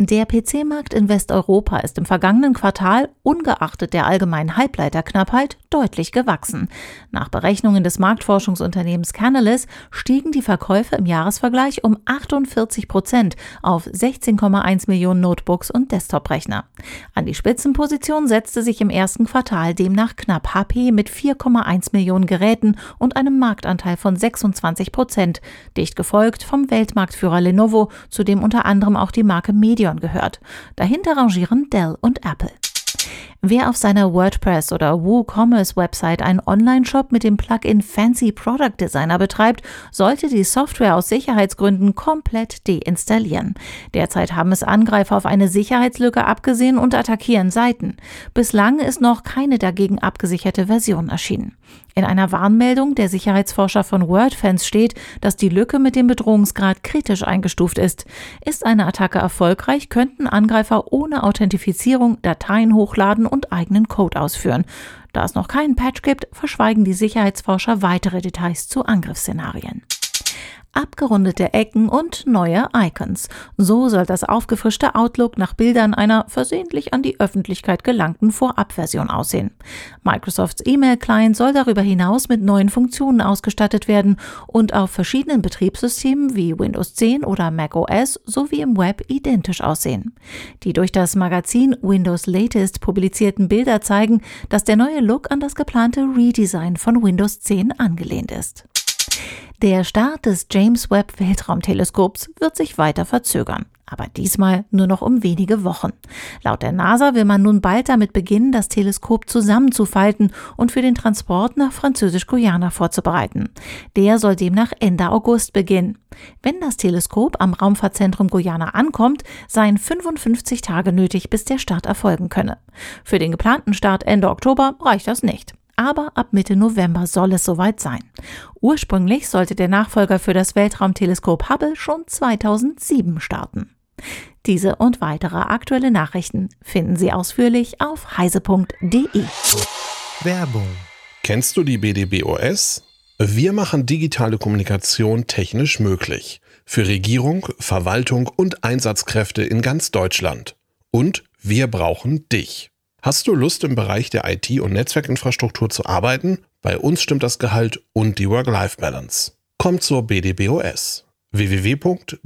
Der PC-Markt in Westeuropa ist im vergangenen Quartal, ungeachtet der allgemeinen Halbleiterknappheit, deutlich gewachsen. Nach Berechnungen des Marktforschungsunternehmens Canalys stiegen die Verkäufe im Jahresvergleich um 48 Prozent auf 16,1 Millionen Notebooks und Desktop-Rechner. An die Spitzenposition setzte sich im ersten Quartal demnach knapp HP mit 4,1 Millionen Geräten und einem Marktanteil von 26 Prozent, dicht gefolgt vom Weltmarktführer Lenovo, zu dem unter anderem auch die Marke Medion gehört. Dahinter rangieren Dell und Apple. Wer auf seiner WordPress oder WooCommerce Website einen Online-Shop mit dem Plugin Fancy Product Designer betreibt, sollte die Software aus Sicherheitsgründen komplett deinstallieren. Derzeit haben es Angreifer auf eine Sicherheitslücke abgesehen und attackieren Seiten. Bislang ist noch keine dagegen abgesicherte Version erschienen. In einer Warnmeldung der Sicherheitsforscher von WordFans steht, dass die Lücke mit dem Bedrohungsgrad kritisch eingestuft ist. Ist eine Attacke erfolgreich, könnten Angreifer ohne Authentifizierung Dateien hochladen und eigenen Code ausführen. Da es noch keinen Patch gibt, verschweigen die Sicherheitsforscher weitere Details zu Angriffsszenarien abgerundete Ecken und neue Icons. So soll das aufgefrischte Outlook nach Bildern einer versehentlich an die Öffentlichkeit gelangten Vorabversion aussehen. Microsofts E-Mail-Client soll darüber hinaus mit neuen Funktionen ausgestattet werden und auf verschiedenen Betriebssystemen wie Windows 10 oder Mac OS sowie im Web identisch aussehen. Die durch das Magazin Windows Latest publizierten Bilder zeigen, dass der neue Look an das geplante Redesign von Windows 10 angelehnt ist. Der Start des James Webb Weltraumteleskops wird sich weiter verzögern. Aber diesmal nur noch um wenige Wochen. Laut der NASA will man nun bald damit beginnen, das Teleskop zusammenzufalten und für den Transport nach Französisch-Guyana vorzubereiten. Der soll demnach Ende August beginnen. Wenn das Teleskop am Raumfahrtzentrum Guyana ankommt, seien 55 Tage nötig, bis der Start erfolgen könne. Für den geplanten Start Ende Oktober reicht das nicht aber ab Mitte November soll es soweit sein. Ursprünglich sollte der Nachfolger für das Weltraumteleskop Hubble schon 2007 starten. Diese und weitere aktuelle Nachrichten finden Sie ausführlich auf heise.de. Werbung. Kennst du die BDBOS? Wir machen digitale Kommunikation technisch möglich. Für Regierung, Verwaltung und Einsatzkräfte in ganz Deutschland. Und wir brauchen dich. Hast du Lust im Bereich der IT- und Netzwerkinfrastruktur zu arbeiten? Bei uns stimmt das Gehalt und die Work-Life-Balance. Komm zur BDBOS www.bdbos.de